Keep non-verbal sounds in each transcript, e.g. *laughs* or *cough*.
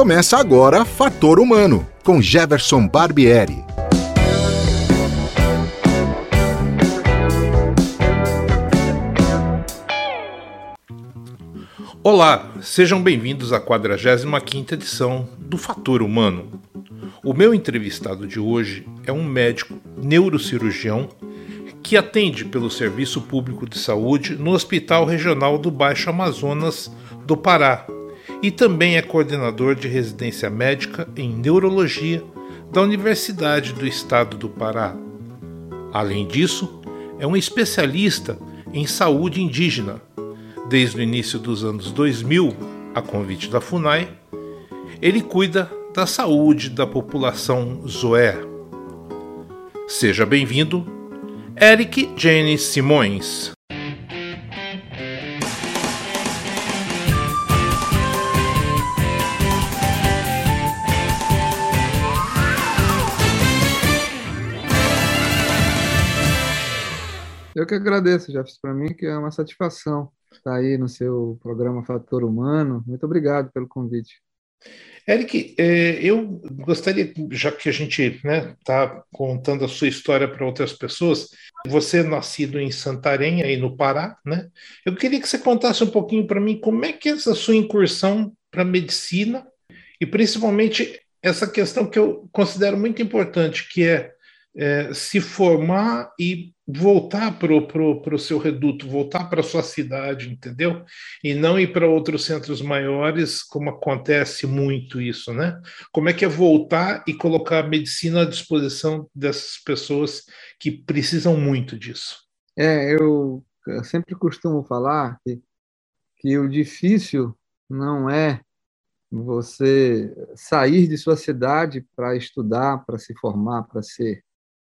Começa agora Fator Humano, com Jefferson Barbieri. Olá, sejam bem-vindos à 45ª edição do Fator Humano. O meu entrevistado de hoje é um médico neurocirurgião que atende pelo Serviço Público de Saúde no Hospital Regional do Baixo Amazonas do Pará, e também é coordenador de residência médica em neurologia da Universidade do Estado do Pará. Além disso, é um especialista em saúde indígena. Desde o início dos anos 2000, a convite da FUNAI, ele cuida da saúde da população Zoé. Seja bem-vindo, Eric Jane Simões. Eu que agradeço, Jefferson, para mim que é uma satisfação estar aí no seu programa Fator Humano. Muito obrigado pelo convite. Eric, é, eu gostaria, já que a gente está né, tá contando a sua história para outras pessoas, você é nascido em Santarém, aí no Pará, né? Eu queria que você contasse um pouquinho para mim como é que é essa sua incursão para a medicina e principalmente essa questão que eu considero muito importante, que é é, se formar e voltar para o pro, pro seu reduto, voltar para sua cidade, entendeu? E não ir para outros centros maiores, como acontece muito isso, né? Como é que é voltar e colocar a medicina à disposição dessas pessoas que precisam muito disso? É, eu sempre costumo falar que, que o difícil não é você sair de sua cidade para estudar, para se formar, para ser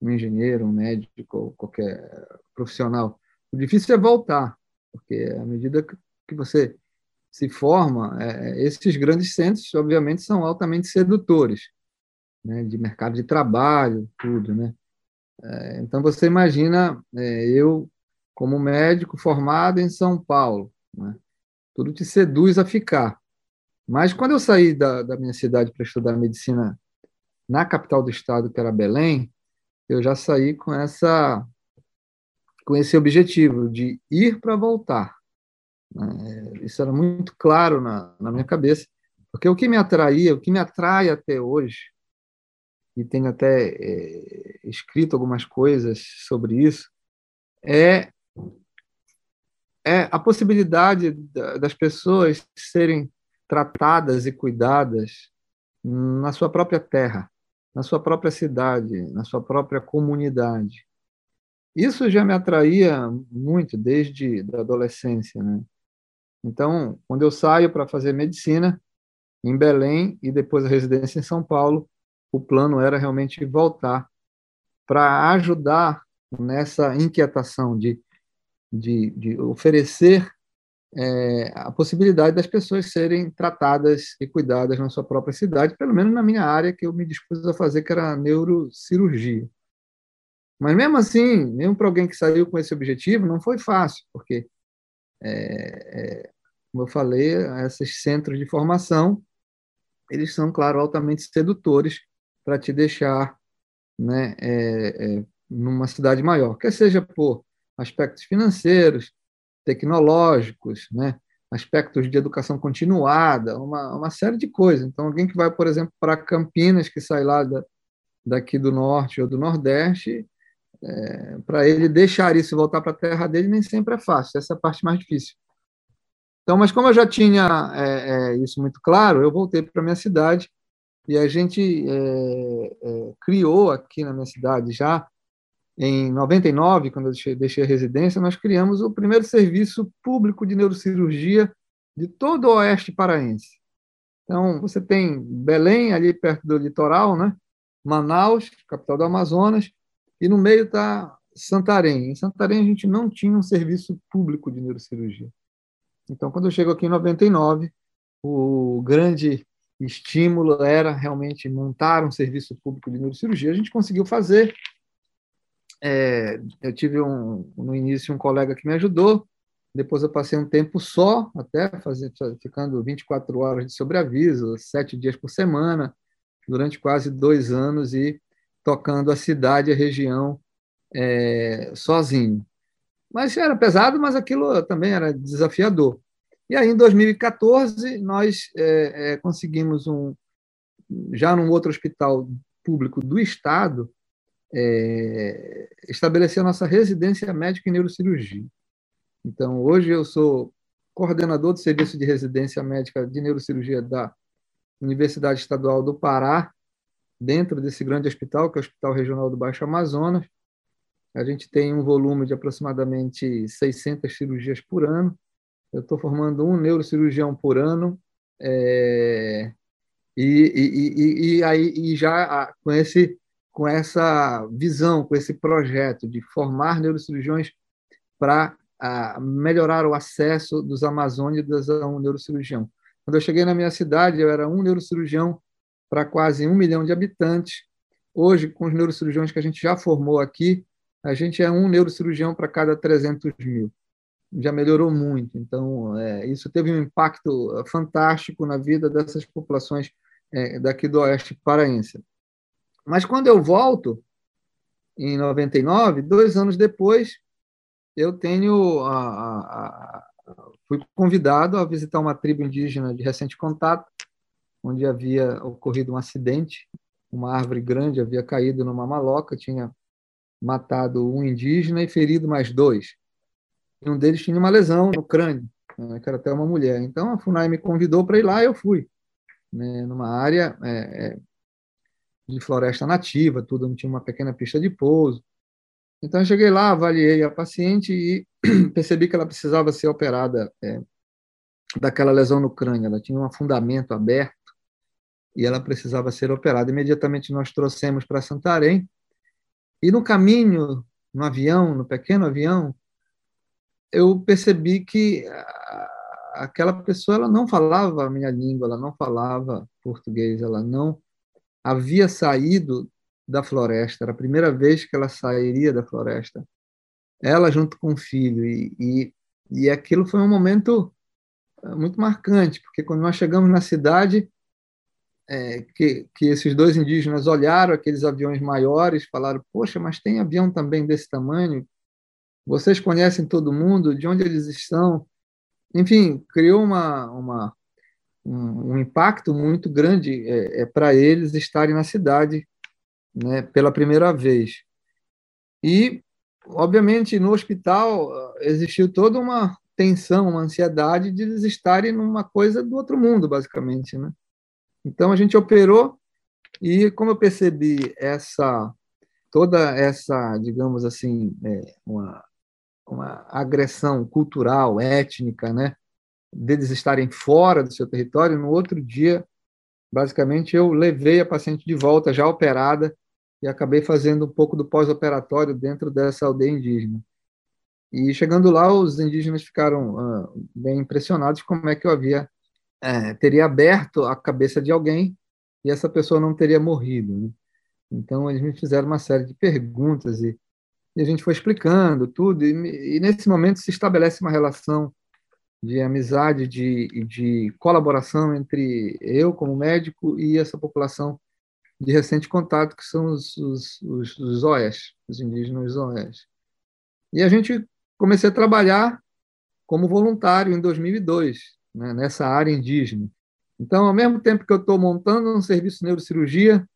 um engenheiro, um médico, qualquer profissional. O difícil é voltar, porque à medida que você se forma, é, esses grandes centros, obviamente, são altamente sedutores, né, de mercado de trabalho, tudo, né? É, então você imagina é, eu como médico formado em São Paulo, né? tudo te seduz a ficar. Mas quando eu saí da, da minha cidade para estudar medicina na capital do estado, que era Belém, eu já saí com essa com esse objetivo de ir para voltar. Né? Isso era muito claro na, na minha cabeça, porque o que me atraía, o que me atrai até hoje, e tenho até é, escrito algumas coisas sobre isso, é, é a possibilidade das pessoas serem tratadas e cuidadas na sua própria terra na sua própria cidade, na sua própria comunidade. Isso já me atraía muito desde a adolescência, né? Então, quando eu saio para fazer medicina em Belém e depois a residência em São Paulo, o plano era realmente voltar para ajudar nessa inquietação de, de, de oferecer é, a possibilidade das pessoas serem tratadas e cuidadas na sua própria cidade, pelo menos na minha área que eu me dispus a fazer, que era neurocirurgia. Mas mesmo assim, mesmo para alguém que saiu com esse objetivo, não foi fácil, porque, é, é, como eu falei, esses centros de formação, eles são, claro, altamente sedutores para te deixar né, é, é, numa cidade maior, quer seja por aspectos financeiros, tecnológicos, né? aspectos de educação continuada, uma, uma série de coisas. Então, alguém que vai, por exemplo, para Campinas, que sai lá da, daqui do norte ou do nordeste, é, para ele deixar isso e voltar para a terra dele nem sempre é fácil, essa é a parte mais difícil. Então, mas como eu já tinha é, é, isso muito claro, eu voltei para minha cidade e a gente é, é, criou aqui na minha cidade já em 99, quando eu deixei, deixei a residência, nós criamos o primeiro serviço público de neurocirurgia de todo o oeste paraense. Então, você tem Belém, ali perto do litoral, né? Manaus, capital do Amazonas, e no meio está Santarém. Em Santarém, a gente não tinha um serviço público de neurocirurgia. Então, quando eu chego aqui em 99, o grande estímulo era realmente montar um serviço público de neurocirurgia. A gente conseguiu fazer, é, eu tive um, no início um colega que me ajudou, Depois eu passei um tempo só, até fazer, ficando 24 horas de sobreaviso, sete dias por semana, durante quase dois anos e tocando a cidade, a região, é, sozinho. Mas era pesado, mas aquilo também era desafiador. E aí, em 2014, nós é, é, conseguimos um, já num outro hospital público do Estado, é, estabelecer a nossa residência médica em neurocirurgia. Então, hoje eu sou coordenador do serviço de residência médica de neurocirurgia da Universidade Estadual do Pará, dentro desse grande hospital, que é o Hospital Regional do Baixo Amazonas. A gente tem um volume de aproximadamente 600 cirurgias por ano. Eu estou formando um neurocirurgião por ano. É, e, e, e, e, aí e já com esse com essa visão, com esse projeto de formar neurocirurgiões para melhorar o acesso dos amazônidas a um neurocirurgião. Quando eu cheguei na minha cidade, eu era um neurocirurgião para quase um milhão de habitantes. Hoje, com os neurocirurgiões que a gente já formou aqui, a gente é um neurocirurgião para cada 300 mil. Já melhorou muito. Então, é, isso teve um impacto fantástico na vida dessas populações é, daqui do Oeste Paraense. Mas quando eu volto, em 99, dois anos depois, eu tenho a, a, a, fui convidado a visitar uma tribo indígena de recente contato, onde havia ocorrido um acidente, uma árvore grande havia caído numa maloca, tinha matado um indígena e ferido mais dois. E um deles tinha uma lesão no crânio, né, que era até uma mulher. Então a Funai me convidou para ir lá e eu fui, né, numa área é, é de floresta nativa, tudo, não tinha uma pequena pista de pouso. Então, eu cheguei lá, avaliei a paciente e *clears throat* percebi que ela precisava ser operada é, daquela lesão no crânio. Ela tinha um afundamento aberto e ela precisava ser operada. Imediatamente nós trouxemos para Santarém. E no caminho, no avião, no pequeno avião, eu percebi que aquela pessoa ela não falava a minha língua, ela não falava português, ela não havia saído da floresta, era a primeira vez que ela sairia da floresta, ela junto com o filho, e, e, e aquilo foi um momento eh, muito marcante, porque quando nós chegamos na cidade, é, que, que esses dois indígenas olharam aqueles aviões maiores, falaram: Poxa, mas tem avião também desse tamanho? Vocês conhecem todo mundo? De onde eles estão? Enfim, criou uma, uma, um, um impacto muito grande é, é para eles estarem na cidade né, pela primeira vez. E, obviamente, no hospital ah, existiu toda uma tensão, uma ansiedade de eles estarem numa coisa do outro mundo, basicamente. Né? Então, a gente operou e, como eu percebi essa toda essa, digamos assim, é, uma, uma agressão cultural, étnica, né, deles estarem fora do seu território, no outro dia, basicamente, eu levei a paciente de volta, já operada, e acabei fazendo um pouco do pós-operatório dentro dessa aldeia indígena. E chegando lá, os indígenas ficaram uh, bem impressionados como é que eu havia é, teria aberto a cabeça de alguém e essa pessoa não teria morrido. Né? Então eles me fizeram uma série de perguntas e, e a gente foi explicando tudo e, e, nesse momento se estabelece uma relação de amizade, de, de colaboração entre eu como médico e essa população de recente contato, que são os, os, os, os OES, os indígenas OES. E a gente comecei a trabalhar como voluntário em 2002, né, nessa área indígena. Então, ao mesmo tempo que eu estou montando um serviço de neurocirurgia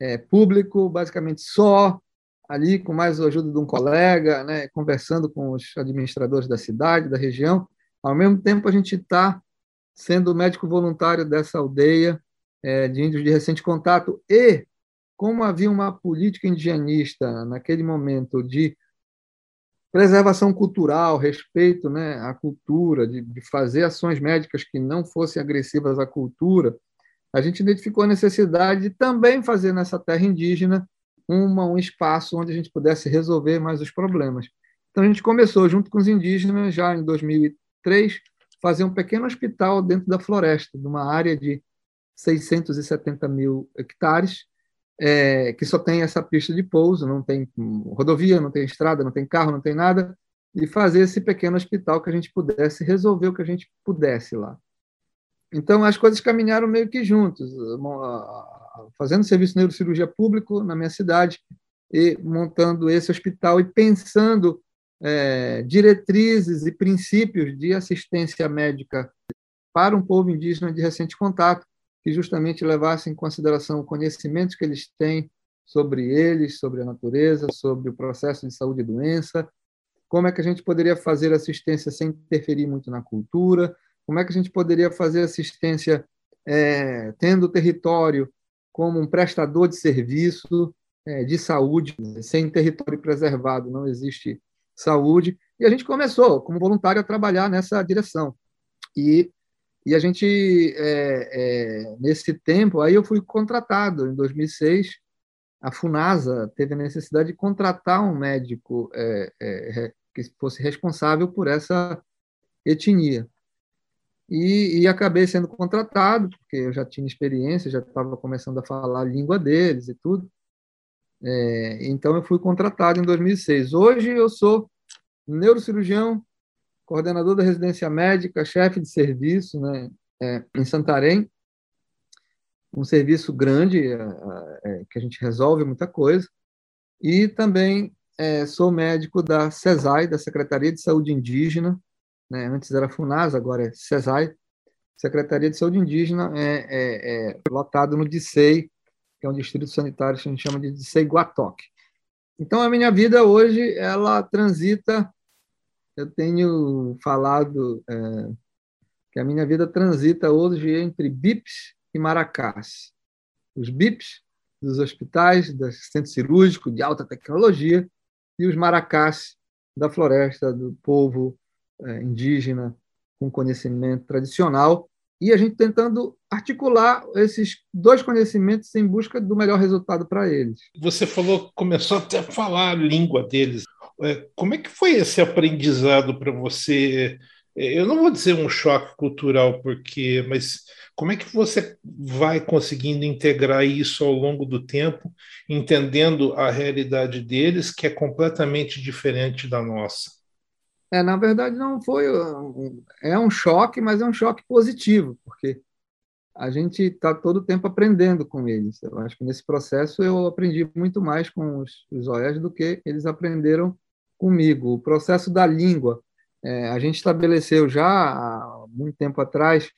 é, público, basicamente só, ali com mais a ajuda de um colega, né, conversando com os administradores da cidade, da região, ao mesmo tempo a gente está sendo médico voluntário dessa aldeia, é, de índios de recente contato, e como havia uma política indigenista naquele momento de preservação cultural, respeito né, à cultura, de, de fazer ações médicas que não fossem agressivas à cultura, a gente identificou a necessidade de também fazer nessa terra indígena uma, um espaço onde a gente pudesse resolver mais os problemas. Então, a gente começou, junto com os indígenas, já em 2003, fazer um pequeno hospital dentro da floresta, numa área de 670 mil hectares, é, que só tem essa pista de pouso, não tem rodovia, não tem estrada, não tem carro, não tem nada, e fazer esse pequeno hospital que a gente pudesse resolver o que a gente pudesse lá. Então, as coisas caminharam meio que juntos, fazendo serviço de neurocirurgia público na minha cidade e montando esse hospital e pensando é, diretrizes e princípios de assistência médica para um povo indígena de recente contato, que justamente levassem em consideração conhecimentos que eles têm sobre eles, sobre a natureza, sobre o processo de saúde e doença, como é que a gente poderia fazer assistência sem interferir muito na cultura, como é que a gente poderia fazer assistência é, tendo o território como um prestador de serviço é, de saúde, sem território preservado? Não existe saúde, e a gente começou, como voluntário, a trabalhar nessa direção. E, e a gente, é, é, nesse tempo, aí eu fui contratado, em 2006, a FUNASA teve a necessidade de contratar um médico é, é, que fosse responsável por essa etnia. E, e, acabei sendo contratado, porque eu já tinha experiência, já estava começando a falar a língua deles e tudo. É, então, eu fui contratado em 2006. Hoje, eu sou neurocirurgião, coordenador da residência médica, chefe de serviço né, é, em Santarém, um serviço grande, é, é, que a gente resolve muita coisa, e também é, sou médico da CESAI, da Secretaria de Saúde Indígena, né, antes era FUNAS, agora é CESAI, Secretaria de Saúde Indígena, é, é, é lotado no DICEI, que é um distrito sanitário que a gente chama de DICEI Guatoque. Então, a minha vida hoje, ela transita, eu tenho falado é, que a minha vida transita hoje entre BIPs e Maracás. Os BIPs dos hospitais, do centro cirúrgico de alta tecnologia, e os Maracás da floresta, do povo é, indígena com conhecimento tradicional, e a gente tentando articular esses dois conhecimentos em busca do melhor resultado para eles. Você falou, começou até a falar a língua deles. É, como é que foi esse aprendizado para você? É, eu não vou dizer um choque cultural, porque, mas como é que você vai conseguindo integrar isso ao longo do tempo, entendendo a realidade deles, que é completamente diferente da nossa? É, na verdade, não foi. É um choque, mas é um choque positivo, porque a gente está todo o tempo aprendendo com eles. Eu acho que nesse processo eu aprendi muito mais com os, os OEs do que eles aprenderam comigo. O processo da língua, é, a gente estabeleceu já há muito tempo atrás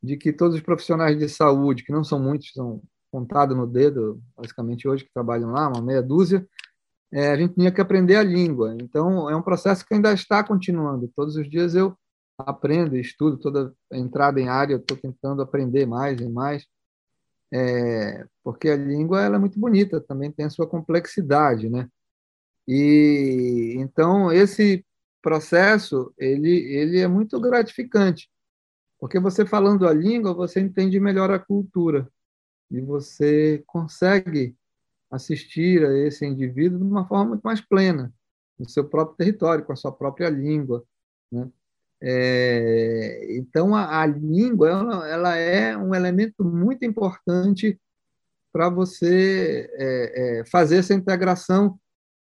de que todos os profissionais de saúde, que não são muitos, são contados no dedo, basicamente hoje, que trabalham lá, uma meia dúzia, é, a gente tinha que aprender a língua. Então, é um processo que ainda está continuando. Todos os dias eu aprendo, estudo, toda entrada em área, eu estou tentando aprender mais e mais, é, porque a língua ela é muito bonita, também tem a sua complexidade, né? E então esse processo ele ele é muito gratificante, porque você falando a língua você entende melhor a cultura e você consegue assistir a esse indivíduo de uma forma muito mais plena, no seu próprio território, com a sua própria língua. Né? É, então, a, a língua ela, ela, é um elemento muito importante para você é, é, fazer essa integração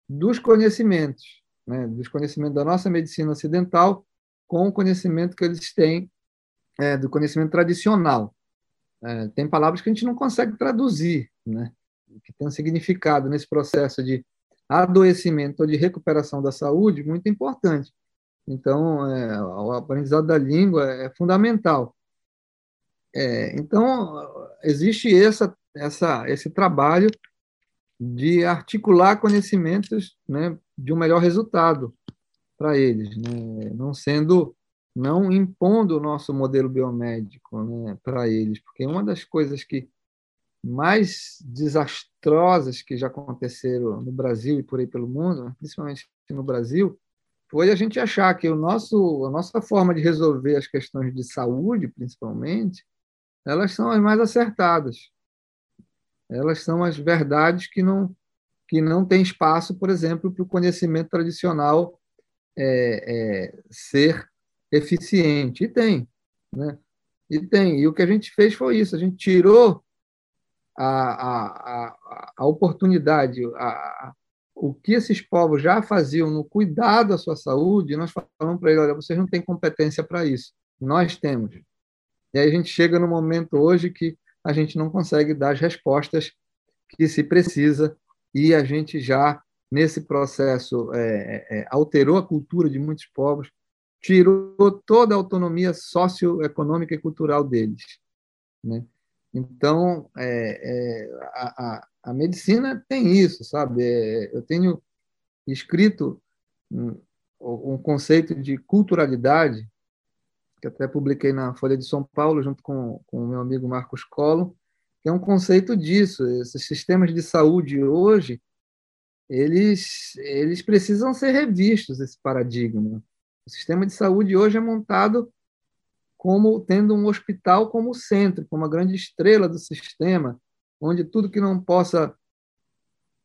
dos conhecimentos, né? dos conhecimentos da nossa medicina ocidental com o conhecimento que eles têm é, do conhecimento tradicional. É, tem palavras que a gente não consegue traduzir, né? Que tem um significado nesse processo de adoecimento ou de recuperação da saúde muito importante. Então, é, o aprendizado da língua é fundamental. É, então, existe essa, essa, esse trabalho de articular conhecimentos né, de um melhor resultado para eles, né, não sendo, não impondo o nosso modelo biomédico né, para eles, porque uma das coisas que mais desastrosas que já aconteceram no Brasil e por aí pelo mundo, principalmente no Brasil, foi a gente achar que o nosso, a nossa forma de resolver as questões de saúde, principalmente, elas são as mais acertadas. Elas são as verdades que não que não tem espaço, por exemplo, para o conhecimento tradicional é, é, ser eficiente. E tem, né? E tem. E o que a gente fez foi isso. A gente tirou a, a, a, oportunidade, a, o que esses povos já faziam no cuidado da sua saúde, nós falamos para eles, olha, vocês não têm competência para isso, nós temos. E aí a gente chega no momento hoje que a gente não consegue dar as respostas que se precisa e a gente já, nesse processo, é, é, alterou a cultura de muitos povos, tirou toda a autonomia socioeconômica e cultural deles. Né? Então, é, é a, a, a, medicina tem isso, sabe? É, eu tenho escrito um, um, conceito de culturalidade, que até publiquei na Folha de São Paulo, junto com, com o meu amigo Marcos Collor, que é um conceito disso. Esses sistemas de saúde hoje, eles, eles precisam ser revistos, esse paradigma. O sistema de saúde hoje é montado como tendo um hospital como centro, como a grande estrela do sistema, onde tudo que não possa,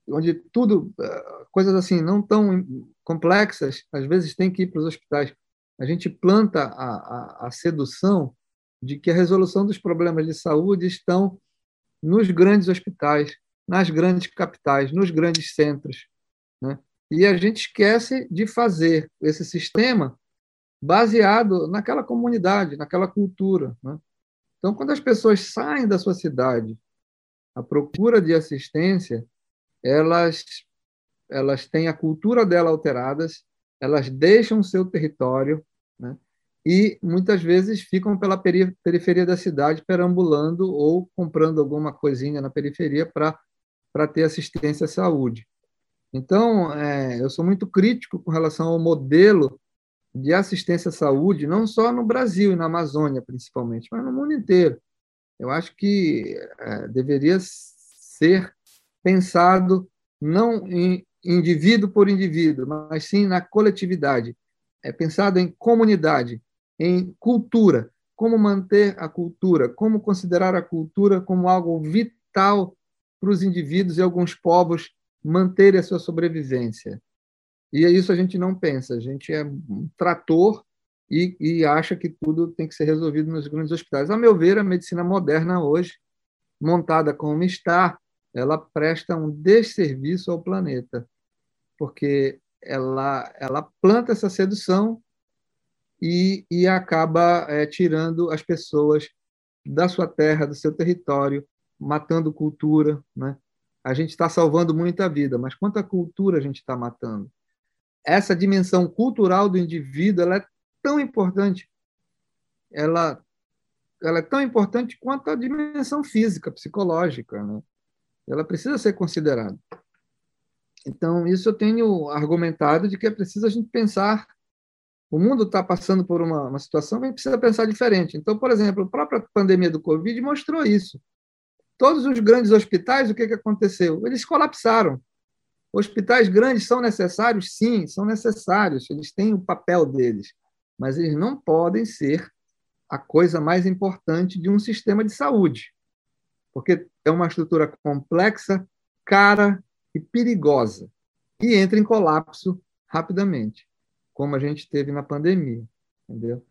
onde tudo, eh, coisas assim não tão complexas, às vezes tem que ir para os hospitais. A gente planta a, a, a sedução de que a resolução dos problemas de saúde estão nos grandes hospitais, nas grandes capitais, nos grandes centros. Né? E a gente esquece de fazer esse sistema baseado naquela comunidade, naquela cultura. Né? Então, quando as pessoas saem da sua cidade à procura de assistência, elas elas têm a cultura dela alteradas, elas deixam o seu território, né? e muitas vezes ficam pela periferia da cidade perambulando ou comprando alguma coisinha na periferia para para ter assistência à saúde. Então, é, eu sou muito crítico com relação ao modelo de assistência à saúde, não só no Brasil e na Amazônia, principalmente, mas no mundo inteiro. Eu acho que é, deveria ser pensado não em indivíduo por indivíduo, mas sim na coletividade. É pensado em comunidade, em cultura, como manter a cultura, como considerar a cultura como algo vital para os indivíduos e alguns povos manterem a sua sobrevivência. E é isso a gente não pensa, a gente é um trator e, e acha que tudo tem que ser resolvido nos grandes hospitais. A meu ver, a medicina moderna hoje, montada como está, ela presta um desserviço ao planeta, porque ela, ela planta essa sedução e, e acaba é, tirando as pessoas da sua terra, do seu território, matando cultura. Né? A gente está salvando muita vida, mas quanta cultura a gente está matando? Essa dimensão cultural do indivíduo ela é tão importante, ela, ela é tão importante quanto a dimensão física, psicológica. Né? Ela precisa ser considerada. Então, isso eu tenho argumentado de que é preciso a gente pensar. O mundo está passando por uma, uma situação que precisa pensar diferente. Então, por exemplo, a própria pandemia do Covid mostrou isso. Todos os grandes hospitais, o que, que aconteceu? Eles colapsaram. Hospitais grandes são necessários? Sim, são necessários, eles têm o papel deles, mas eles não podem ser a coisa mais importante de um sistema de saúde, porque é uma estrutura complexa, cara e perigosa, e entra em colapso rapidamente, como a gente teve na pandemia, entendeu?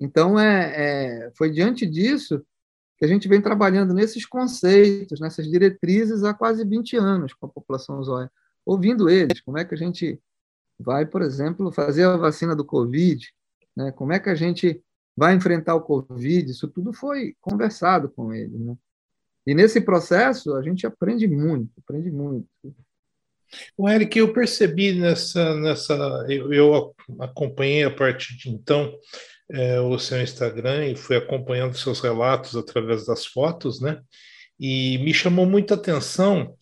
Então, é, é, foi diante disso que a gente vem trabalhando nesses conceitos, nessas diretrizes há quase 20 anos com a população zóia, ouvindo eles, como é que a gente vai, por exemplo, fazer a vacina do Covid, né? como é que a gente vai enfrentar o Covid, isso tudo foi conversado com eles. Né? E nesse processo a gente aprende muito, aprende muito. O Eric, eu percebi nessa, nessa eu, eu acompanhei a partir de então é, o seu Instagram e fui acompanhando seus relatos através das fotos, né? E me chamou muita atenção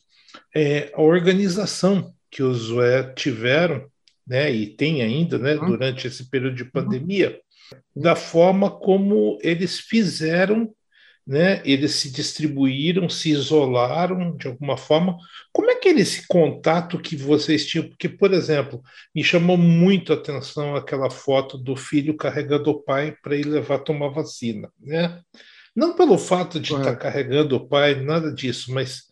é, a organização que os Zoé tiveram, né? E tem ainda, né? Uhum. Durante esse período de pandemia, da forma como eles fizeram né? Eles se distribuíram, se isolaram de alguma forma. Como é que era esse contato que vocês tinham? Porque, por exemplo, me chamou muito a atenção aquela foto do filho carregando o pai para ir levar tomar vacina, né? Não pelo fato de estar tá carregando o pai, nada disso, mas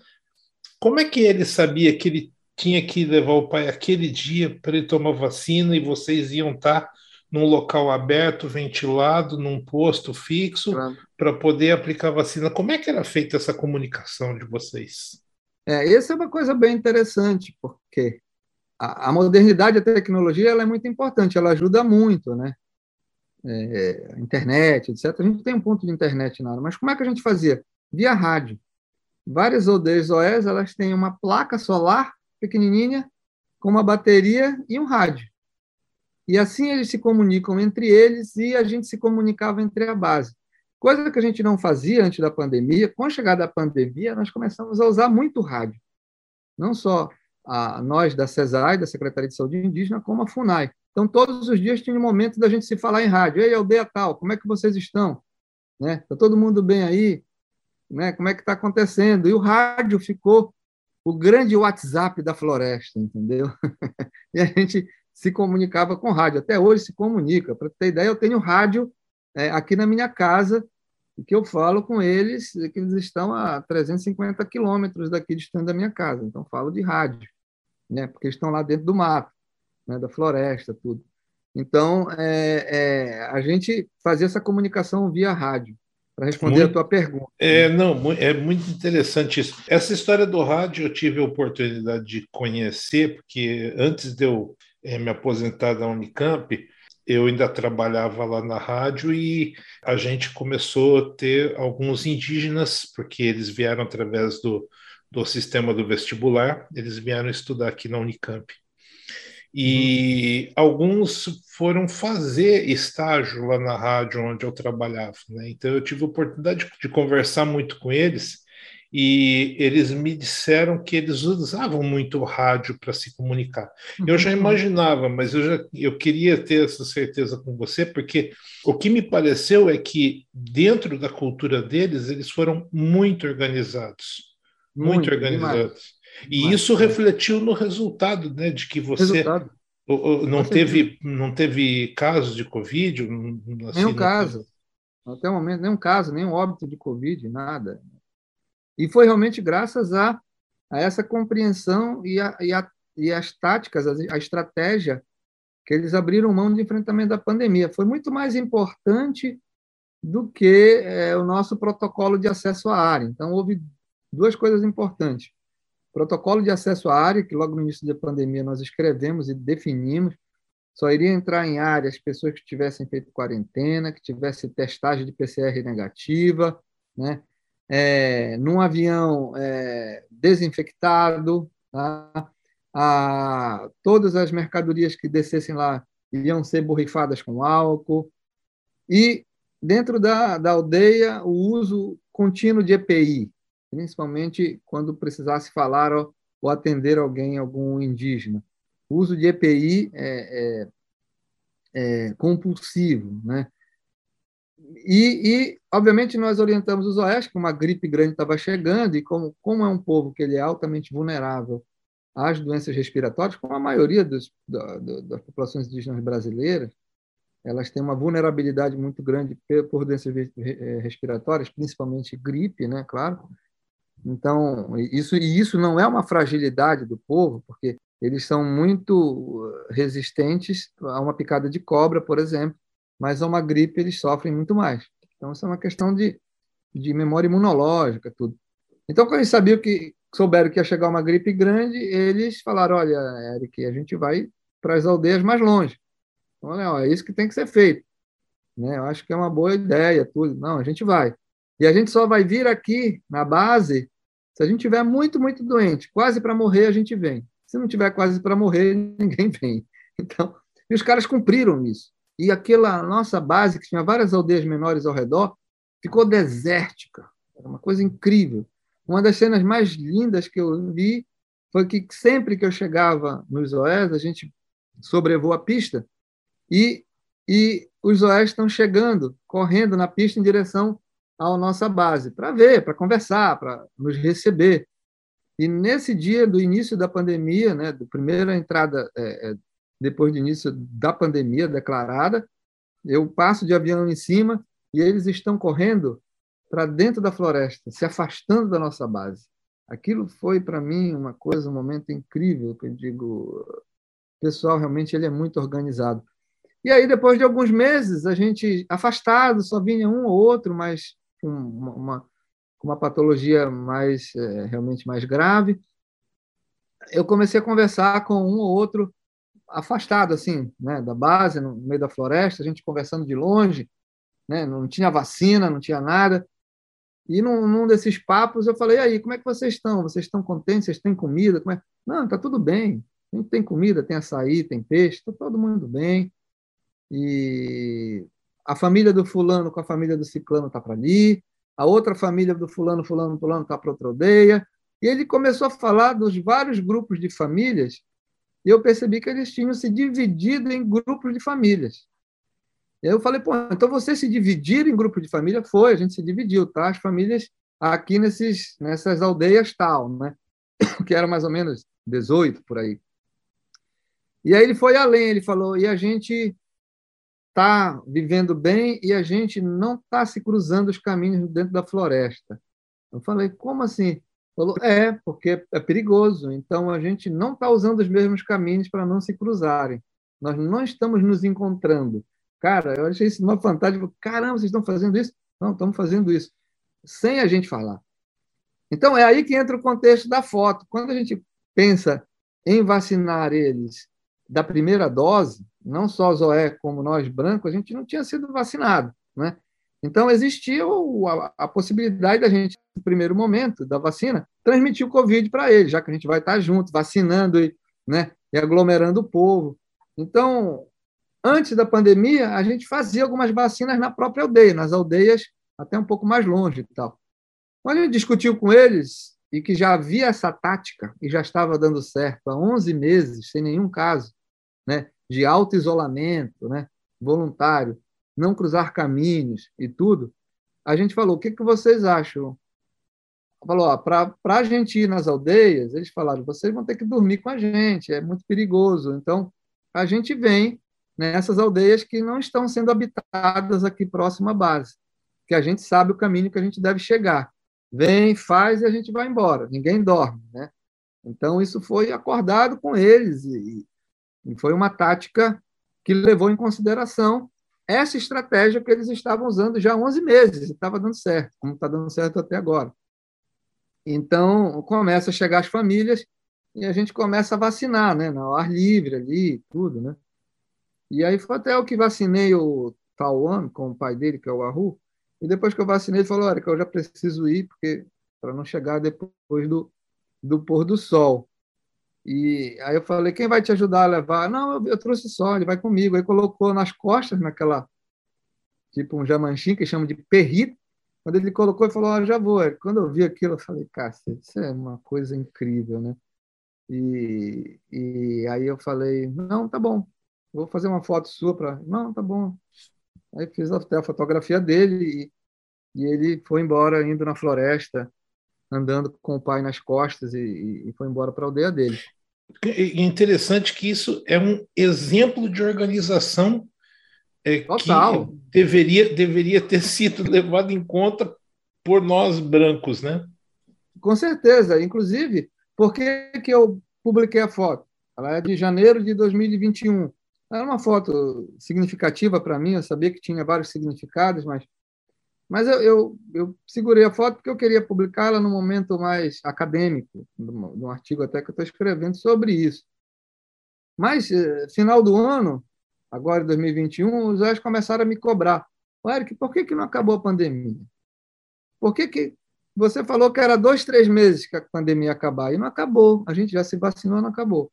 como é que ele sabia que ele tinha que levar o pai aquele dia para ele tomar vacina e vocês iam estar tá num local aberto, ventilado, num posto fixo, para poder aplicar vacina. Como é que era feita essa comunicação de vocês? É, essa é uma coisa bem interessante, porque a, a modernidade, a tecnologia, ela é muito importante, ela ajuda muito, né? É, internet, etc. A gente tem um ponto de internet na área, mas como é que a gente fazia? Via rádio. Várias aldeias OES, elas têm uma placa solar pequenininha, com uma bateria e um rádio. E assim eles se comunicam entre eles e a gente se comunicava entre a base. Coisa que a gente não fazia antes da pandemia. Com a chegada da pandemia, nós começamos a usar muito rádio. Não só a, nós da CESAI, da Secretaria de Saúde Indígena, como a FUNAI. Então, todos os dias tinha um momento da gente se falar em rádio. Ei, aldeia tal, como é que vocês estão? Né? Está todo mundo bem aí? Né? Como é que está acontecendo? E o rádio ficou o grande WhatsApp da floresta, entendeu? *laughs* e a gente se comunicava com rádio. Até hoje se comunica. Para ter ideia, eu tenho rádio é, aqui na minha casa, que eu falo com eles, que eles estão a 350 quilômetros daqui distante da minha casa. Então, falo de rádio né? porque estão lá dentro do mato, né? da floresta, tudo. Então, é, é, a gente fazia essa comunicação via rádio, para responder muito, a tua pergunta. É, não, é muito interessante isso. Essa história do rádio eu tive a oportunidade de conhecer, porque antes de eu é, me aposentar da Unicamp, eu ainda trabalhava lá na rádio e a gente começou a ter alguns indígenas, porque eles vieram através do, do sistema do vestibular, eles vieram estudar aqui na Unicamp. E uhum. alguns foram fazer estágio lá na rádio onde eu trabalhava. Né? Então eu tive a oportunidade de conversar muito com eles e eles me disseram que eles usavam muito o rádio para se comunicar. Eu já uhum. imaginava, mas eu, já, eu queria ter essa certeza com você, porque o que me pareceu é que dentro da cultura deles eles foram muito organizados muito, muito organizados. E demais. isso refletiu no resultado, né, de que você não teve não teve casos de covid, assim, nenhum caso. Até o momento nenhum caso, nenhum óbito de covid, nada. E foi realmente graças a, a essa compreensão e, a, e, a, e as táticas, a, a estratégia que eles abriram mão de enfrentamento da pandemia. Foi muito mais importante do que é, o nosso protocolo de acesso à área. Então, houve duas coisas importantes. Protocolo de acesso à área, que logo no início da pandemia nós escrevemos e definimos, só iria entrar em área as pessoas que tivessem feito quarentena, que tivessem testagem de PCR negativa, né? É, num avião é, desinfectado, tá? a, todas as mercadorias que descessem lá iriam ser borrifadas com álcool, e dentro da, da aldeia o uso contínuo de EPI, principalmente quando precisasse falar ou, ou atender alguém, algum indígena. O uso de EPI é, é, é compulsivo, né? E, e, obviamente, nós orientamos os oeste, que uma gripe grande estava chegando, e como, como é um povo que ele é altamente vulnerável às doenças respiratórias, como a maioria dos, da, das populações indígenas brasileiras, elas têm uma vulnerabilidade muito grande por doenças respiratórias, principalmente gripe, né, claro, então, isso, e isso não é uma fragilidade do povo, porque eles são muito resistentes a uma picada de cobra, por exemplo, mas a uma gripe eles sofrem muito mais. Então, isso é uma questão de, de memória imunológica, tudo. Então, quando eles sabiam que souberam que ia chegar uma gripe grande, eles falaram: olha, Eric, a gente vai para as aldeias mais longe. Então, olha, é isso que tem que ser feito. Né? Eu acho que é uma boa ideia, tudo. Não, a gente vai. E a gente só vai vir aqui na base se a gente tiver muito, muito doente, quase para morrer, a gente vem. Se não tiver quase para morrer, *laughs* ninguém vem. Então, e os caras cumpriram isso. E aquela nossa base, que tinha várias aldeias menores ao redor, ficou desértica. Era uma coisa incrível. Uma das cenas mais lindas que eu vi foi que sempre que eu chegava nos OES, a gente sobrevoa a pista e, e os OES estão chegando, correndo na pista em direção à nossa base, para ver, para conversar, para nos receber. E nesse dia do início da pandemia, né, da primeira entrada é, é, depois do início da pandemia declarada, eu passo de avião em cima e eles estão correndo para dentro da floresta, se afastando da nossa base. Aquilo foi para mim uma coisa, um momento incrível, que eu digo, o pessoal realmente ele é muito organizado. E aí depois de alguns meses, a gente afastado, só vinha um ou outro, mas com uma, uma, uma patologia mais é, realmente mais grave. eu comecei a conversar com um ou outro afastado, assim, né, da base, no meio da floresta, a gente conversando de longe, né, não tinha vacina, não tinha nada. E num, num desses papos eu falei, aí, como é que vocês estão? Vocês estão contentes? Vocês têm comida? Como é? Não, tá tudo bem. Tem comida, tem açaí, tem peixe, está todo mundo bem. E a família do fulano com a família do ciclano está para ali, a outra família do fulano, fulano, fulano está para outra aldeia. E ele começou a falar dos vários grupos de famílias, e eu percebi que eles tinham se dividido em grupos de famílias. E eu falei, pô, então você se dividir em grupo de família? Foi, a gente se dividiu, tá? As famílias aqui nesses, nessas aldeias tal, né? *coughs* Que era mais ou menos 18 por aí. E aí ele foi além, ele falou, e a gente está vivendo bem e a gente não está se cruzando os caminhos dentro da floresta. Eu falei, como assim? Falou, é, porque é perigoso, então a gente não está usando os mesmos caminhos para não se cruzarem. Nós não estamos nos encontrando. Cara, eu achei isso uma fantástica. Caramba, vocês estão fazendo isso? Não, estamos fazendo isso. Sem a gente falar. Então, é aí que entra o contexto da foto. Quando a gente pensa em vacinar eles da primeira dose, não só Zoé como nós brancos, a gente não tinha sido vacinado, né? Então existia a, a possibilidade da gente, no primeiro momento da vacina, transmitir o Covid para eles, já que a gente vai estar junto, vacinando e, né, e aglomerando o povo. Então, antes da pandemia, a gente fazia algumas vacinas na própria aldeia, nas aldeias até um pouco mais longe e tal. Quando a gente discutiu com eles e que já havia essa tática e já estava dando certo há 11 meses, sem nenhum caso, né, de auto-isolamento, né, voluntário, não cruzar caminhos e tudo, a gente falou: o que, que vocês acham? Falou: para a gente ir nas aldeias, eles falaram: vocês vão ter que dormir com a gente, é muito perigoso. Então, a gente vem nessas aldeias que não estão sendo habitadas aqui próximo à base, que a gente sabe o caminho que a gente deve chegar. Vem, faz e a gente vai embora. Ninguém dorme, né? Então, isso foi acordado com eles e, foi uma tática que levou em consideração essa estratégia que eles estavam usando já há 11 meses, e estava dando certo, como está dando certo até agora. Então, começa a chegar as famílias e a gente começa a vacinar, né, no ar livre ali, tudo, né? E aí foi até o que vacinei o Tauan com o pai dele, que é o Arru, e depois que eu vacinei, ele falou, olha, que eu já preciso ir, porque para não chegar depois do, do pôr do sol. E aí eu falei, quem vai te ajudar a levar? Não, eu, trouxe só, ele vai comigo. Aí colocou nas costas, naquela, tipo um jamanchinho que chama de perrito. Quando ele colocou, ele falou, ah, já vou. Quando eu vi aquilo, eu falei, cacete, isso é uma coisa incrível, né? E, e aí eu falei, não, tá bom, vou fazer uma foto sua para... Não, tá bom. Aí fiz até a fotografia dele e, e ele foi embora, indo na floresta, andando com o pai nas costas e, e foi embora para a aldeia dele. É interessante que isso é um exemplo de organização é, Total. que deveria, deveria ter *laughs* sido levado em conta por nós brancos, né? Com certeza. Inclusive, por que, que eu publiquei a foto? Ela é de janeiro de 2021. Era uma foto significativa para mim, eu sabia que tinha vários significados, mas mas eu, eu, eu, segurei a foto porque eu queria publicá-la no momento mais acadêmico, num artigo até que eu estou escrevendo sobre isso. Mas, eh, final do ano, agora em 2021, os olhos começaram a me cobrar. Eric, por que, que não acabou a pandemia? Por que, que você falou que era dois, três meses que a pandemia ia acabar? E não acabou. A gente já se vacinou, não acabou.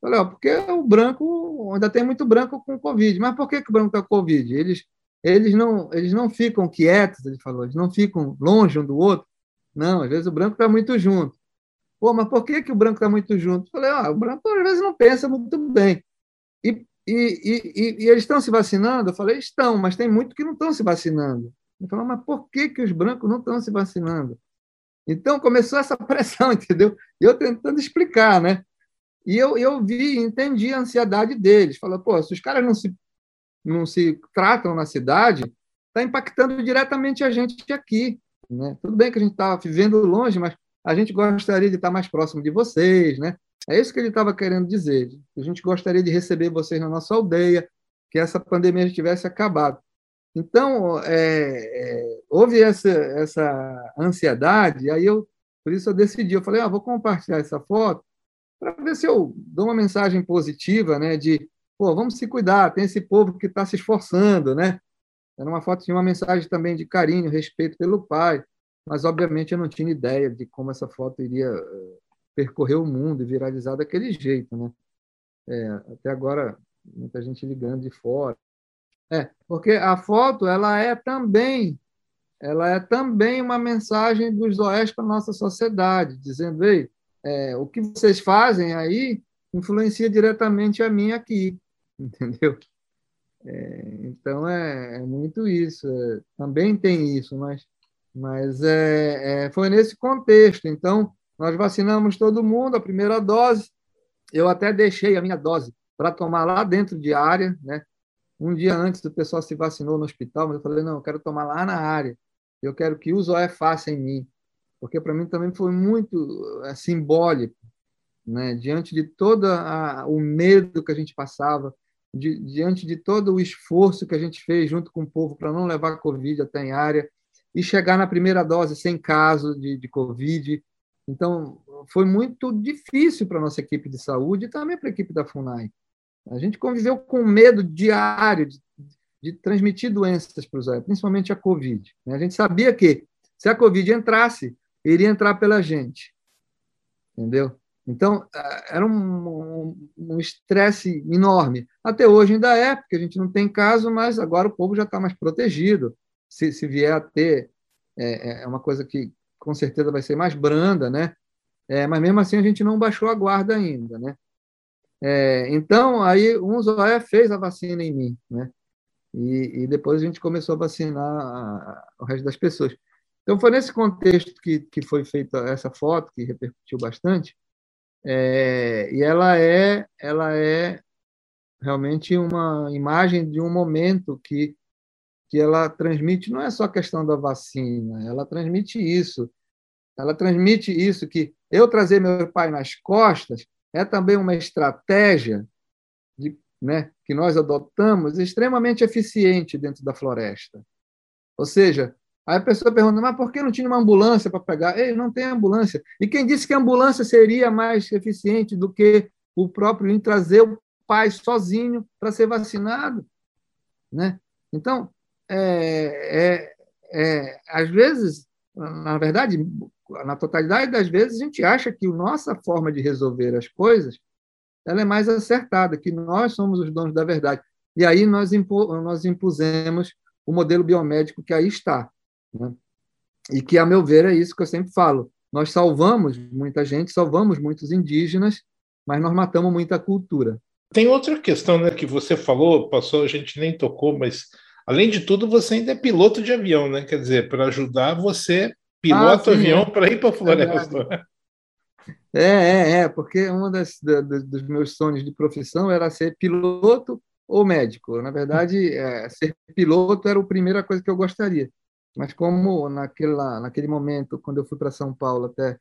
Falei, ó, porque o branco, ainda tem muito branco com Covid. Mas por que, que o branco está com Covid? Eles eles não, eles não ficam quietos, ele falou, eles não ficam longe um do outro. Não, às vezes o branco está muito junto. Pô, mas por que, que o branco está muito junto? Eu falei, ah, o branco às vezes não pensa muito bem. E, e, e, e eles estão se vacinando? Eu falei, estão, mas tem muito que não estão se vacinando. Ele falou, mas por que, que os brancos não estão se vacinando? Então começou essa *laughs* pressão, entendeu? Eu tentando explicar, né? E eu, eu vi, entendi a ansiedade deles. Falou, pô, se os caras não se não se tratam na cidade, está impactando diretamente a gente aqui. Né? Tudo bem que a gente está vivendo longe, mas a gente gostaria de estar mais próximo de vocês. Né? É isso que ele estava querendo dizer. A gente gostaria de receber vocês na nossa aldeia, que essa pandemia já tivesse acabado. Então, é, é, houve essa, essa ansiedade, aí eu, por isso eu decidi, eu falei, ah, vou compartilhar essa foto, para ver se eu dou uma mensagem positiva, né, de, pô, vamos se cuidar, tem esse povo que está se esforçando, né? Era uma foto, tinha uma mensagem também de carinho, respeito pelo pai, mas obviamente eu não tinha ideia de como essa foto iria eh, percorrer o mundo e viralizar daquele jeito, né? É, até agora muita gente ligando de fora. É, porque a foto ela é também ela é também uma mensagem dos oeste para a nossa sociedade, dizendo, ei, é, o que vocês fazem aí influencia diretamente a mim aqui, *laughs* entendeu? É, então é, é, muito isso. É, também tem isso, mas, mas é, é, foi nesse contexto. Então, nós vacinamos todo mundo, a primeira dose. Eu até deixei a minha dose para tomar lá dentro de área, né? Um dia antes o pessoal se vacinou no hospital, mas eu falei, não, eu quero tomar lá na área. Eu quero que o Zoé faça em mim. Porque para mim também foi muito é, simbólico, né? Diante de todo o medo que a gente passava, di, diante de todo o esforço que a gente fez junto com o povo para não levar a Covid até em área, e chegar na primeira dose sem caso de, de Covid. Então, foi muito difícil para a nossa equipe de saúde e também para a equipe da FUNAI. A gente conviveu com medo diário de, de transmitir doenças para os principalmente a Covid. Né? A gente sabia que, se a Covid entrasse, iria entrar pela gente. Entendeu? Então, era um estresse um, enorme. Até hoje ainda é, porque a gente não tem caso, mas agora o povo já está mais protegido. Se, se vier a ter, é, é, uma coisa que com certeza vai ser mais branda, né? É, mas mesmo assim a gente não baixou a guarda ainda, né? É, então, aí um Zoé fez a vacina em mim, né? E, e depois a gente começou a vacinar a, a, o resto das pessoas. Então, foi nesse contexto que, que foi feita essa foto, que repercutiu bastante, é, e ela é, ela é realmente uma imagem de um momento que, que ela transmite, não é só a questão da vacina, ela transmite isso. Ela transmite isso, que eu trazer meu pai nas costas é também uma estratégia de, né, que nós adotamos extremamente eficiente dentro da floresta. Ou seja, Aí a pessoa pergunta, mas por que não tinha uma ambulância para pegar? Ei, não tem ambulância. E quem disse que a ambulância seria mais eficiente do que o próprio em trazer o pai sozinho para ser vacinado? Né? Então, é, é, é, às vezes, na verdade, na totalidade das vezes, a gente acha que a nossa forma de resolver as coisas ela é mais acertada, que nós somos os donos da verdade. E aí nós, impu nós impusemos o modelo biomédico que aí está. Né? E que, a meu ver, é isso que eu sempre falo. Nós salvamos muita gente, salvamos muitos indígenas, mas nós matamos muita cultura. Tem outra questão né, que você falou, passou, a gente nem tocou, mas além de tudo, você ainda é piloto de avião, né? Quer dizer, para ajudar você, pilota ah, sim, avião é. para ir para a floresta. É, é, é, porque um das, da, dos meus sonhos de profissão era ser piloto ou médico. Na verdade, é, ser piloto era a primeira coisa que eu gostaria. Mas como naquela, naquele momento, quando eu fui para São Paulo, até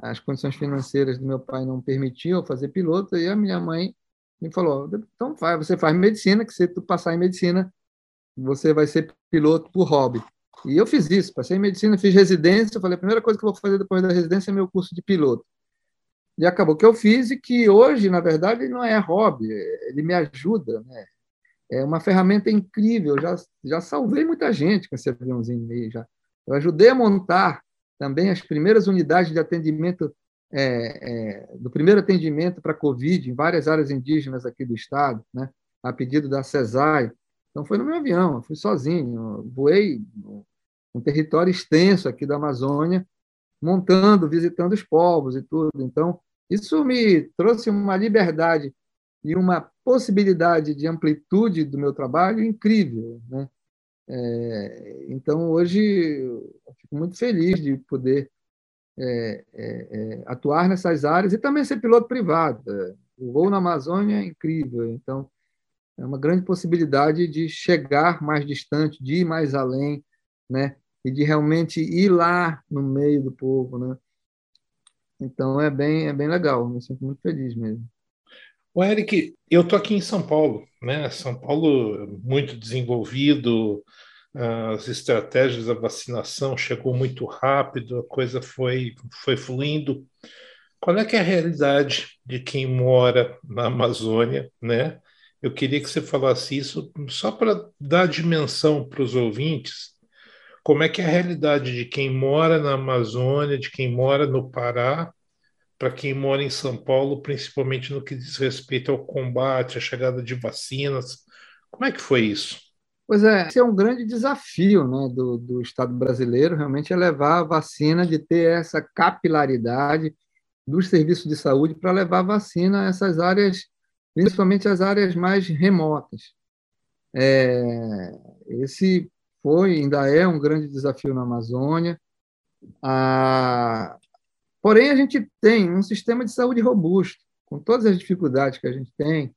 as condições financeiras do meu pai não permitiam fazer piloto, e a minha mãe me falou, então faz, você faz medicina, que se tu passar em medicina, você vai ser piloto por hobby. E eu fiz isso, passei em medicina, fiz residência, eu falei, a primeira coisa que eu vou fazer depois da residência é meu curso de piloto. E acabou que eu fiz e que hoje, na verdade, não é hobby, ele me ajuda, né? É uma ferramenta incrível. Já, já salvei muita gente com esse aviãozinho meio já. Eu ajudei a montar também as primeiras unidades de atendimento, é, é, do primeiro atendimento para Covid em várias áreas indígenas aqui do estado, né, a pedido da CESAI. Então, foi no meu avião, eu fui sozinho, voei um território extenso aqui da Amazônia, montando, visitando os povos e tudo. Então, isso me trouxe uma liberdade e uma possibilidade de amplitude do meu trabalho incrível. Né? É, então, hoje, eu fico muito feliz de poder é, é, é atuar nessas áreas e também ser piloto privado. O voo na Amazônia é incrível, então é uma grande possibilidade de chegar mais distante, de ir mais além, né? E de realmente ir lá no meio do povo, né? Então é bem, é bem legal, me sinto muito feliz mesmo. O Eric, eu tô aqui em São Paulo, né? São Paulo muito desenvolvido, as estratégias da vacinação chegou muito rápido, a coisa foi foi fluindo. Qual é que é a realidade de quem mora na Amazônia, né? Eu queria que você falasse isso só para dar dimensão para os ouvintes. Como é que é a realidade de quem mora na Amazônia, de quem mora no Pará, para quem mora em São Paulo, principalmente no que diz respeito ao combate, à chegada de vacinas. Como é que foi isso? Pois é, esse é um grande desafio né, do, do Estado brasileiro, realmente é levar a vacina, de ter essa capilaridade dos serviços de saúde para levar a vacina a essas áreas principalmente as áreas mais remotas. É, esse foi, ainda é um grande desafio na Amazônia. Ah, porém, a gente tem um sistema de saúde robusto, com todas as dificuldades que a gente tem,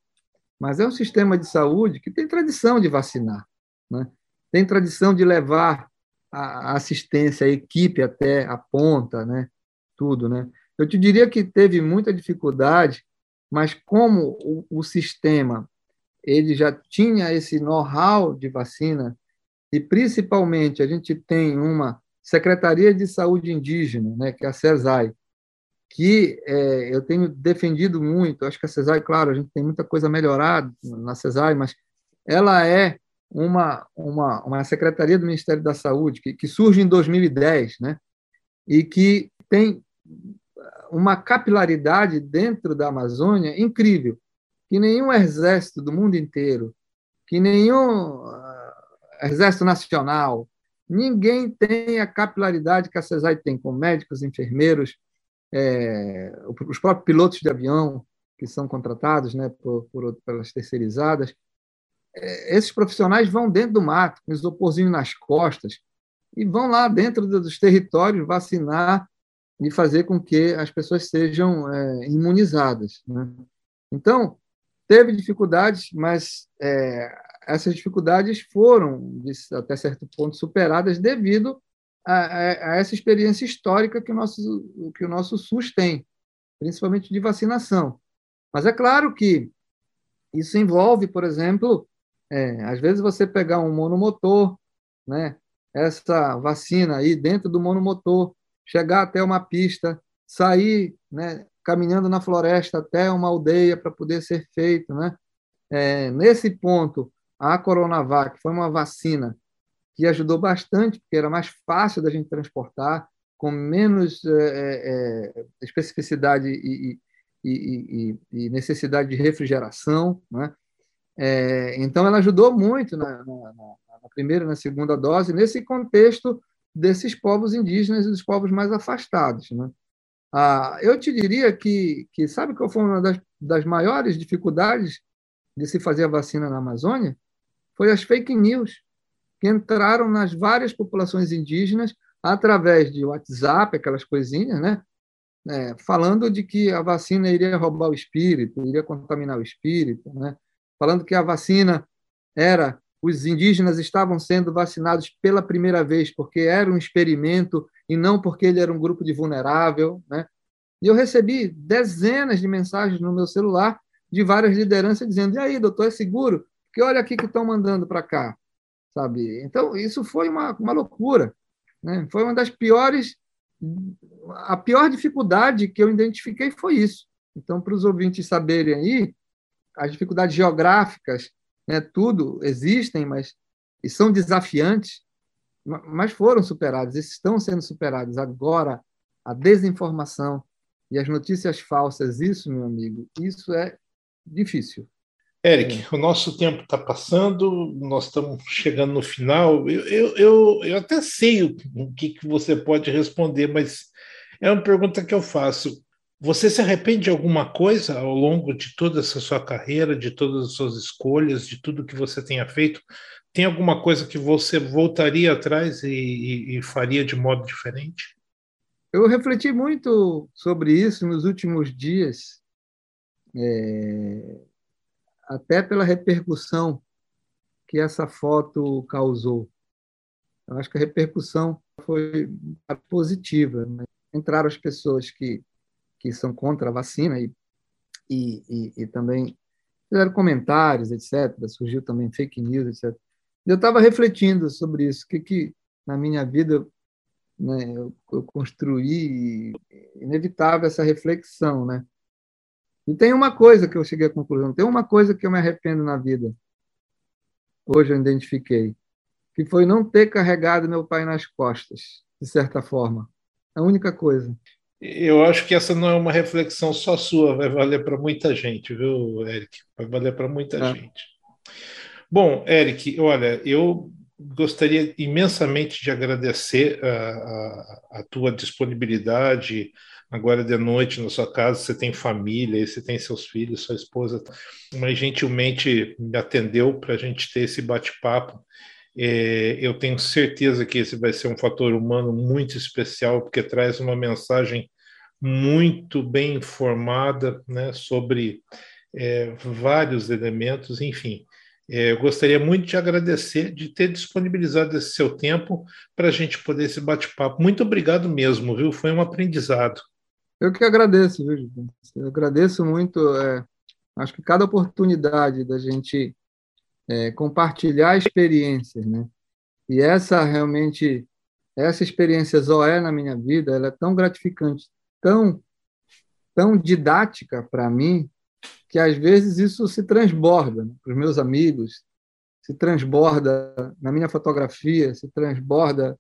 mas é um sistema de saúde que tem tradição de vacinar, né? tem tradição de levar a assistência, a equipe até a ponta, né? tudo. Né? Eu te diria que teve muita dificuldade mas como o, o sistema ele já tinha esse know-how de vacina e principalmente a gente tem uma Secretaria de Saúde Indígena, né, que é a CESAI, que é, eu tenho defendido muito. Acho que a CESAI, claro, a gente tem muita coisa melhorada na CESAI, mas ela é uma, uma, uma secretaria do Ministério da Saúde que, que surge em 2010, né, e que tem uma capilaridade dentro da Amazônia incrível, que nenhum exército do mundo inteiro, que nenhum uh, exército nacional, ninguém tem a capilaridade que a CESAI tem, com médicos, enfermeiros, é, os próprios pilotos de avião que são contratados né, por, por pelas terceirizadas. É, esses profissionais vão dentro do mato, com isoporzinho nas costas, e vão lá dentro dos territórios vacinar e fazer com que as pessoas sejam é, imunizadas. Né? Então, teve dificuldades, mas é, essas dificuldades foram, até certo ponto, superadas devido a, a, essa experiência histórica que o, nosso, que o nosso SUS tem, principalmente de vacinação. Mas é claro que isso envolve, por exemplo, é, às vezes você pegar um monomotor, né, essa vacina aí dentro do monomotor, chegar até uma pista, sair né, caminhando na floresta até uma aldeia para poder ser feito. Né? É, nesse ponto, a Coronavac foi uma vacina que ajudou bastante, porque era mais fácil da gente transportar, com menos é, é, especificidade e, e, e, e, necessidade de refrigeração. Né? É, então, ela ajudou muito na, na, na primeira e na segunda dose, nesse contexto desses povos indígenas e dos povos mais afastados. Né? Ah, eu te diria que, que sabe qual foi uma das, das maiores dificuldades de se fazer a vacina na Amazônia? Foi as fake news que entraram nas várias populações indígenas através de WhatsApp, aquelas coisinhas, né? É, falando de que a vacina iria roubar o espírito, iria contaminar o espírito, né? falando que a vacina era os indígenas estavam sendo vacinados pela primeira vez porque era um experimento e não porque ele era um grupo de vulnerável, né? E eu recebi dezenas de mensagens no meu celular de várias lideranças dizendo: "E aí, doutor, é seguro? Porque olha aqui que estão mandando para cá", sabe? Então isso foi uma, uma loucura, né? Foi uma das piores a pior dificuldade que eu identifiquei foi isso. Então, para os ouvintes saberem aí, as dificuldades geográficas né, tudo existem, mas e são desafiantes, mas foram superados, estão sendo superados. Agora, a desinformação e as notícias falsas, isso, meu amigo, isso é difícil. Eric, é. o nosso tempo está passando, nós estamos chegando no final. Eu, eu, eu, eu até sei o, o que, que você pode responder, mas é uma pergunta que eu faço. Você se arrepende de alguma coisa ao longo de toda essa sua carreira, de todas as suas escolhas, de tudo que você tenha feito? Tem alguma coisa que você voltaria atrás e, e, e faria de modo diferente? Eu refleti muito sobre isso nos últimos dias, é, até pela repercussão que essa foto causou. Eu acho que a repercussão foi positiva. Né? Entraram as pessoas que que são contra a vacina e, e, e, e também fizeram comentários, etc. Surgiu também fake news, etc. Eu estava refletindo sobre isso, que, que na minha vida né, eu, eu construí inevitável essa reflexão, né? E tem uma coisa que eu cheguei à conclusão, tem uma coisa que eu me arrependo na vida. Hoje eu identifiquei, que foi não ter carregado meu pai nas costas, de certa forma. A única coisa. Eu acho que essa não é uma reflexão só sua, vai valer para muita gente, viu, Eric? Vai valer para muita é. gente. Bom, Eric, olha, eu gostaria imensamente de agradecer a, a, a, tua disponibilidade agora de noite na sua casa. Você tem família, você tem seus filhos, sua esposa, mas gentilmente me atendeu para a gente ter esse bate-papo. É, eu tenho certeza que esse vai ser um fator humano muito especial, porque traz uma mensagem muito bem informada né, sobre é, vários elementos, enfim. É, eu gostaria muito de agradecer de ter disponibilizado esse seu tempo para a gente poder esse bate-papo. Muito obrigado mesmo, viu? Foi um aprendizado. Eu que agradeço, viu, Eu agradeço muito. É, acho que cada oportunidade da gente é, compartilhar experiências, né? E essa realmente, essa experiência Zoé na minha vida, ela é tão gratificante, tão, tão didática para mim, que às vezes isso se transborda né, para os meus amigos, se transborda na minha fotografia, se transborda,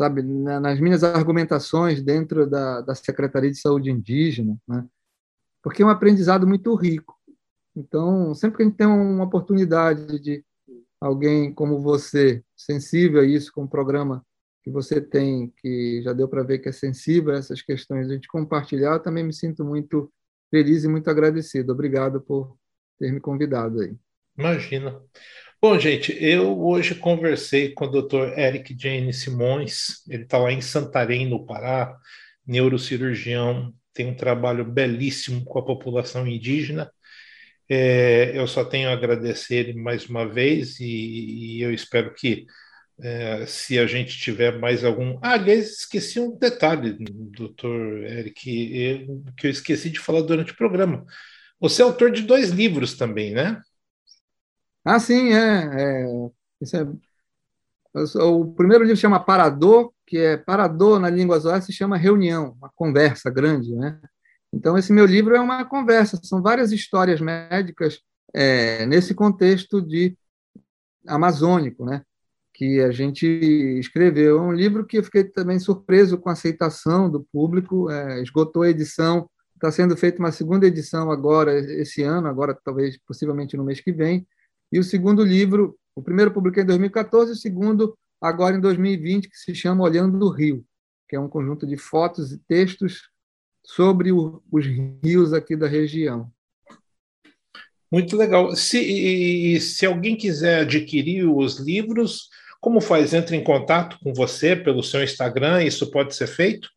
sabe, nas minhas argumentações dentro da, da Secretaria de Saúde Indígena, né? porque é um aprendizado muito rico. Então, sempre que a gente tem uma oportunidade de alguém como você, sensível a isso, com um programa que você tem, que já deu para ver que é sensível a essas questões, a gente compartilhar, eu também me sinto muito feliz e muito agradecido. Obrigado por ter me convidado aí. Imagina. Bom, gente, eu hoje conversei com o Dr. Eric Jane Simões, ele está lá em Santarém, no Pará, neurocirurgião, tem um trabalho belíssimo com a população indígena. É, eu só tenho a agradecer ele mais uma vez e, e eu espero que é, se a gente tiver mais algum. Ah, aliás, esqueci um detalhe, doutor Eric, que eu esqueci de falar durante o programa. Você é autor de dois livros também, né? Ah, sim, é. é, é o primeiro livro chama Parador, que é Parador na língua zoar se chama Reunião, uma conversa grande, né? Então, esse meu livro é uma conversa, são várias histórias médicas é, nesse contexto de amazônico, né? que a gente escreveu. É um livro que eu fiquei também surpreso com a aceitação do público, é, esgotou a edição, está sendo feita uma segunda edição agora, esse ano, agora talvez, possivelmente no mês que vem, e o segundo livro, o primeiro publiquei em 2014, o segundo agora em 2020, que se chama Olhando o Rio, que é um conjunto de fotos e textos sobre o, os rios aqui da região. Muito legal. Se, se alguém quiser adquirir os livros, como faz? Entra em contato com você pelo seu Instagram? Isso pode ser feito?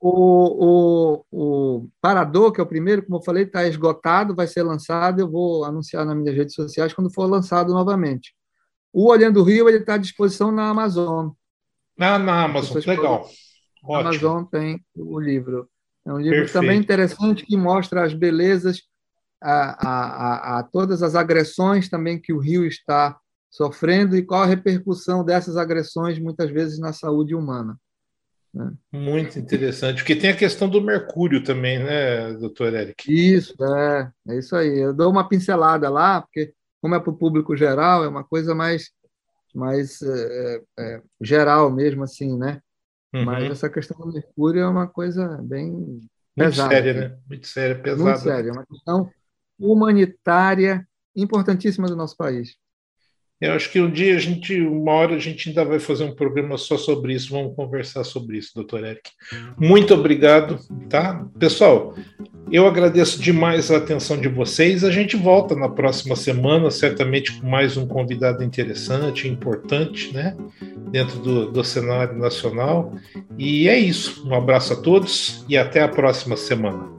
O, o, o Parador, que é o primeiro, como eu falei, está esgotado, vai ser lançado. Eu vou anunciar nas minhas redes sociais quando for lançado novamente. O Olhando o Rio ele está à disposição na Amazon. Ah, na Amazon, legal. Na Amazon tem o livro. É um livro Perfeito. também interessante que mostra as belezas, a, a, a, a todas as agressões também que o Rio está sofrendo e qual a repercussão dessas agressões, muitas vezes, na saúde humana. Né? Muito interessante, porque tem a questão do mercúrio também, né, doutor Eric? Isso, é, é isso aí. Eu dou uma pincelada lá, porque, como é para o público geral, é uma coisa mais, mais é, é, geral mesmo, assim, né? Uhum. Mas essa questão do mercúrio é uma coisa bem Muito pesada. séria, né? Muito séria, pesada. Muito séria, é uma questão humanitária importantíssima do nosso país. Eu acho que um dia a gente, uma hora a gente ainda vai fazer um programa só sobre isso. Vamos conversar sobre isso, doutor Eric. Muito obrigado, tá? Pessoal, eu agradeço demais a atenção de vocês. A gente volta na próxima semana, certamente com mais um convidado interessante, importante, né? Dentro do, do cenário nacional. E é isso. Um abraço a todos e até a próxima semana.